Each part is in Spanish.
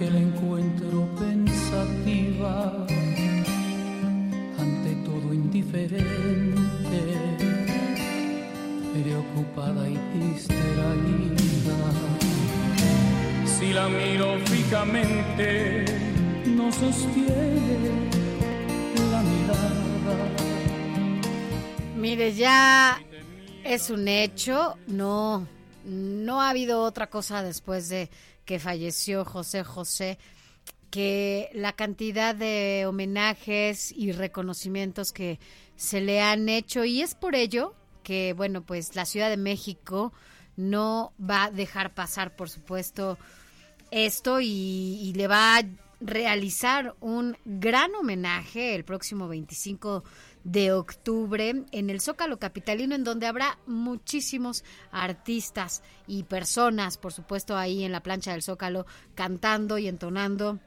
Que la encuentro pensativa, ante todo indiferente, preocupada y distraída. Si la miro fijamente, no sostiene la mirada. Mire, ya es un hecho, no, no ha habido otra cosa después de que falleció José José que la cantidad de homenajes y reconocimientos que se le han hecho y es por ello que bueno pues la Ciudad de México no va a dejar pasar por supuesto esto y, le va a realizar un gran homenaje el próximo 25 de octubre en el Zócalo Capitalino, en donde habrá muchísimos artistas y personas, por supuesto, ahí en la plancha del Zócalo, cantando y entonando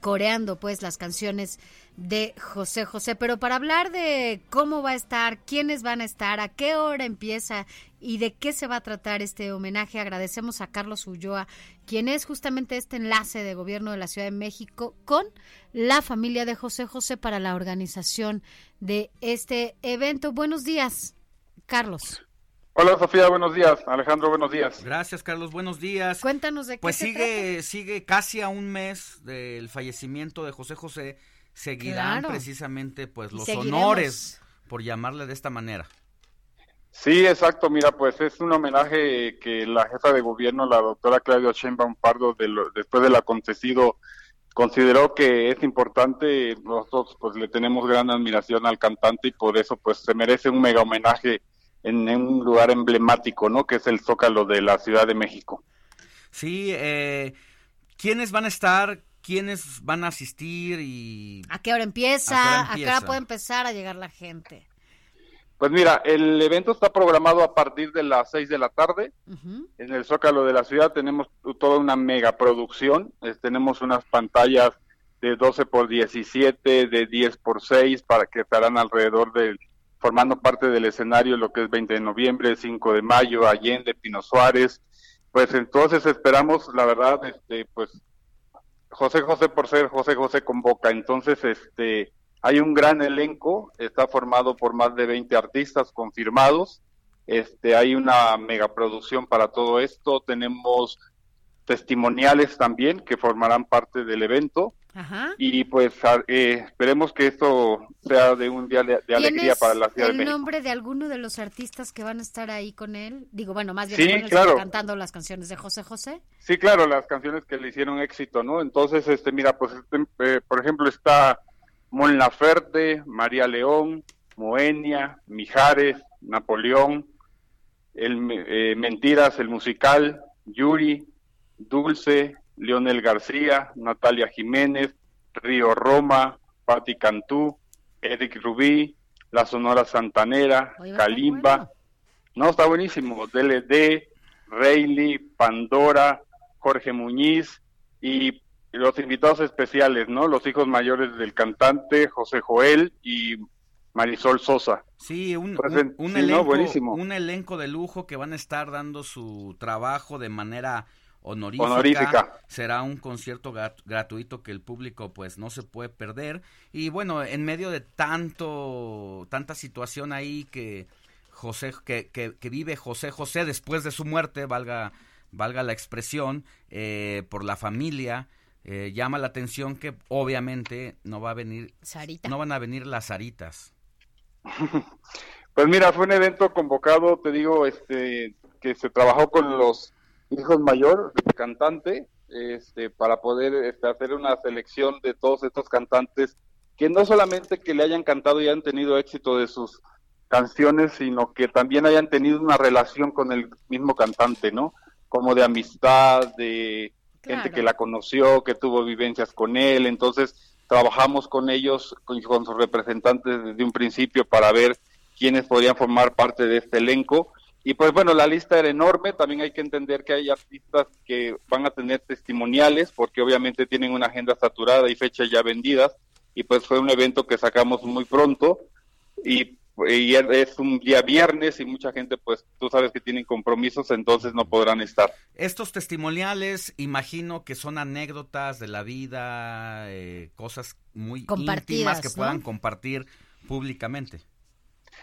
coreando pues las canciones de José José. Pero para hablar de cómo va a estar, quiénes van a estar, a qué hora empieza y de qué se va a tratar este homenaje, agradecemos a Carlos Ulloa, quien es justamente este enlace de gobierno de la Ciudad de México con la familia de José José para la organización de este evento. Buenos días, Carlos. Hola Sofía, buenos días. Alejandro, buenos días. Gracias, Carlos, buenos días. Cuéntanos de qué Pues se sigue, trata. sigue casi a un mes del fallecimiento de José José. Seguirán Claro. precisamente pues los seguiremos. honores, por llamarle de esta manera. Sí, exacto. Mira, pues es un homenaje que la jefa de gobierno, la doctora Claudia Sheinbaum Pardo, de lo- después del acontecido, consideró que es importante. Nosotros pues le tenemos gran admiración al cantante y por eso pues se merece un mega homenaje en, en un lugar emblemático, ¿no? Que es el Zócalo de la Ciudad de México. Sí, eh, ¿quiénes van a estar? ¿Quiénes van a asistir? Y ¿A qué hora empieza? ¿A qué hora ¿A qué hora empieza? puede empezar a llegar la gente? Pues mira, el evento está programado a partir de las seis de la tarde. En el Zócalo de la ciudad tenemos toda una mega producción. Eh, tenemos unas pantallas de 12 por 17, de 10 por 6, para que estarán alrededor del, formando parte del escenario lo que es 20 de noviembre, 5 de mayo, Allende, Pino Suárez. Pues entonces esperamos, la verdad, este, pues José José por ser José José convoca. Entonces, este, hay un gran elenco, está formado por más de 20 artistas confirmados. Este, hay una megaproducción para todo esto. Tenemos testimoniales también que formarán parte del evento. Ajá. Y pues a- eh, esperemos que esto sea de un día de, de alegría ¿Tienes para la Ciudad de el México. nombre de alguno de los artistas que van a estar ahí con él? Digo, bueno, más bien Sí, con él, claro. cantando las canciones de José José. Sí, claro, las canciones que le hicieron éxito, ¿no? Entonces, este, mira, pues, este, eh, por ejemplo, está Mon Laferte, María León, Moenia, Mijares, Napoleón, el, eh, Mentiras, el musical, Yuri, Dulce, Leonel García, Natalia Jiménez, Río Roma, Patti Cantú, Eric Rubí, La Sonora Santanera, Kalimba, bueno. no, está buenísimo. DLD, Rayleigh, Pandora, Jorge Muñiz y los invitados especiales, ¿no? Los hijos mayores del cantante, José Joel y Marisol Sosa. Sí, un, un- en- un sí, no, elenco, buenísimo. un elenco de lujo que van a estar dando su trabajo de manera honorífica. Honorífica. Será un concierto gra- gratuito que el público pues no se puede perder. Y bueno, en medio de tanto, tanta situación ahí que José, que, que, que vive José José después de su muerte, valga, valga la expresión, eh, por la familia, eh, llama la atención que obviamente no va a venir, Sarita. no van a venir las aritas. Pues mira, fue un evento convocado, te digo, este, que se trabajó con los hijos mayor del cantante, este, para poder este, hacer una selección de todos estos cantantes que no solamente que le hayan cantado y hayan tenido éxito de sus canciones, sino que también hayan tenido una relación con el mismo cantante, ¿no? Como de amistad, de gente que la conoció, que tuvo vivencias con él. Entonces, trabajamos con ellos, con, con sus representantes desde un principio para ver quiénes podrían formar parte de este elenco. Y pues bueno, la lista era enorme, también hay que entender que hay artistas que van a tener testimoniales, porque obviamente tienen una agenda saturada y fechas ya vendidas, y pues fue un evento que sacamos muy pronto, y, y es un día viernes y mucha gente pues tú sabes que tienen compromisos, entonces no podrán estar. Estos testimoniales, imagino que son anécdotas de la vida, eh, cosas muy Compartidas, íntimas que ¿no? puedan compartir públicamente.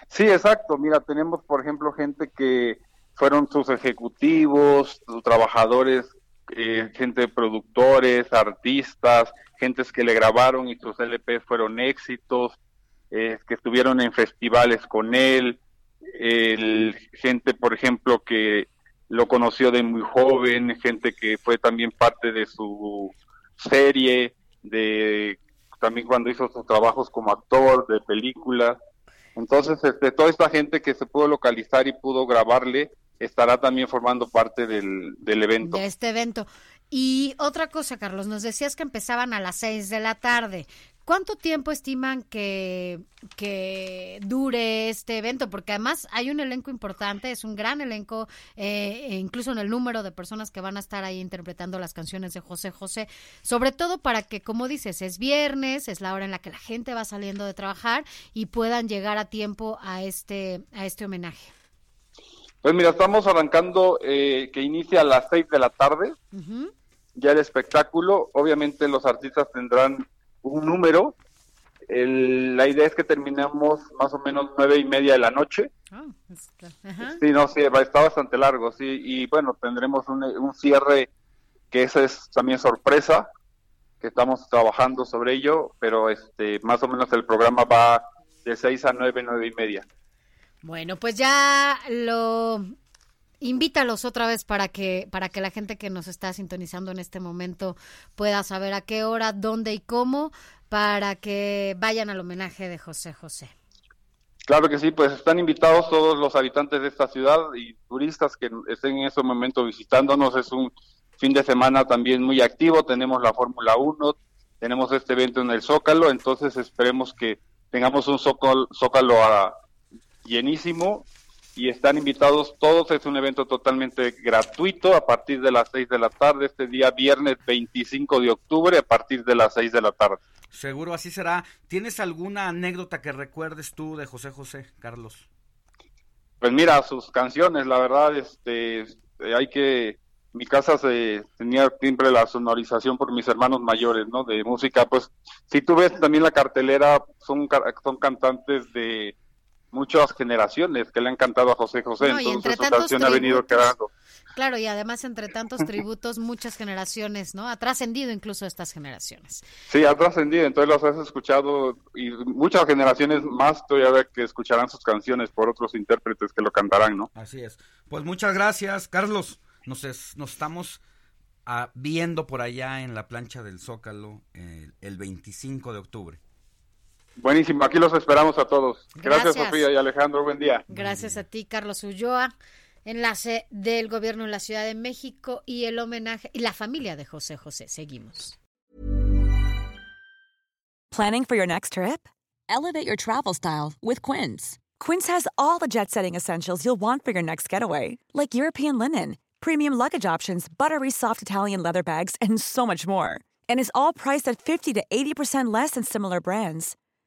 Sí, exacto. Mira, tenemos, por ejemplo, gente que fueron sus ejecutivos, sus trabajadores, eh, gente productores, artistas, gentes que le grabaron y sus LPs fueron éxitos, eh, que estuvieron en festivales con él, el, gente, por ejemplo, que lo conoció de muy joven, gente que fue también parte de su serie, de también cuando hizo sus trabajos como actor de películas. Entonces, este, toda esta gente que se pudo localizar y pudo grabarle estará también formando parte del, del evento. de este evento. Y otra cosa, Carlos, nos decías que empezaban a las 6 de la tarde. ¿Cuánto tiempo estiman que, que dure este evento? Porque además hay un elenco importante, es un gran elenco, eh, e incluso en el número de personas que van a estar ahí interpretando las canciones de José José, sobre todo para que, como dices, es viernes, es la hora en la que la gente va saliendo de trabajar y puedan llegar a tiempo a este, a este homenaje. Pues mira, estamos arrancando eh, que inicia a las 6 de la tarde, ya el espectáculo. Obviamente los artistas tendrán un número. El- la idea es que terminemos más o menos nueve y media de la noche. Ah, está- ajá. Sí, no, sí, está bastante largo, sí. Y bueno, tendremos un, un cierre que esa es también sorpresa, que estamos trabajando sobre ello, pero este más o menos el programa va de 6 a 9, nueve y media. Bueno, pues ya lo invítalos otra vez para que para que la gente que nos está sintonizando en este momento pueda saber a qué hora, dónde y cómo para que vayan al homenaje de José José. Claro que sí, pues están invitados todos los habitantes de esta ciudad y turistas que estén en ese momento visitándonos. Es un fin de semana también muy activo. Tenemos la Fórmula 1, tenemos este evento en el Zócalo, entonces esperemos que tengamos un Zócalo, Zócalo ah, llenísimo y están invitados todos. Es un evento totalmente gratuito a partir de las 6 de la tarde, este día viernes 25 de octubre a partir de las 6 de la tarde. Seguro así será. ¿Tienes alguna anécdota que recuerdes tú de José José, Carlos? Pues mira, sus canciones, la verdad, este, eh, hay que, mi casa se tenía siempre la sonorización por mis hermanos mayores, ¿no? De música, pues, si tú ves también la cartelera, son, son cantantes de muchas generaciones que le han cantado a José José, No, entonces su canción ha venido quedando. Claro, y además entre tantos tributos, muchas generaciones, ¿no? Ha trascendido incluso estas generaciones. Sí, ha trascendido, entonces los has escuchado y muchas generaciones más todavía que escucharán sus canciones por otros intérpretes que lo cantarán, ¿no? Así es. Pues muchas gracias, Carlos. Nos, es- nos estamos ah, viendo por allá en la plancha del Zócalo eh, el 25 de octubre. Buenísimo, aquí los esperamos a todos. Gracias, Gracias. Sofía y Alejandro, buen día. Gracias a ti, Carlos Ulloa, enlace del gobierno en la Ciudad de México y el homenaje y la familia de José José. Seguimos. Planning for your next trip? Elevate your travel style with Quince. Quince has all the jet setting essentials you'll want for your next getaway, like European linen, premium luggage options, buttery soft Italian leather bags, and so much more. And is all priced at 50 to 80% less than similar brands.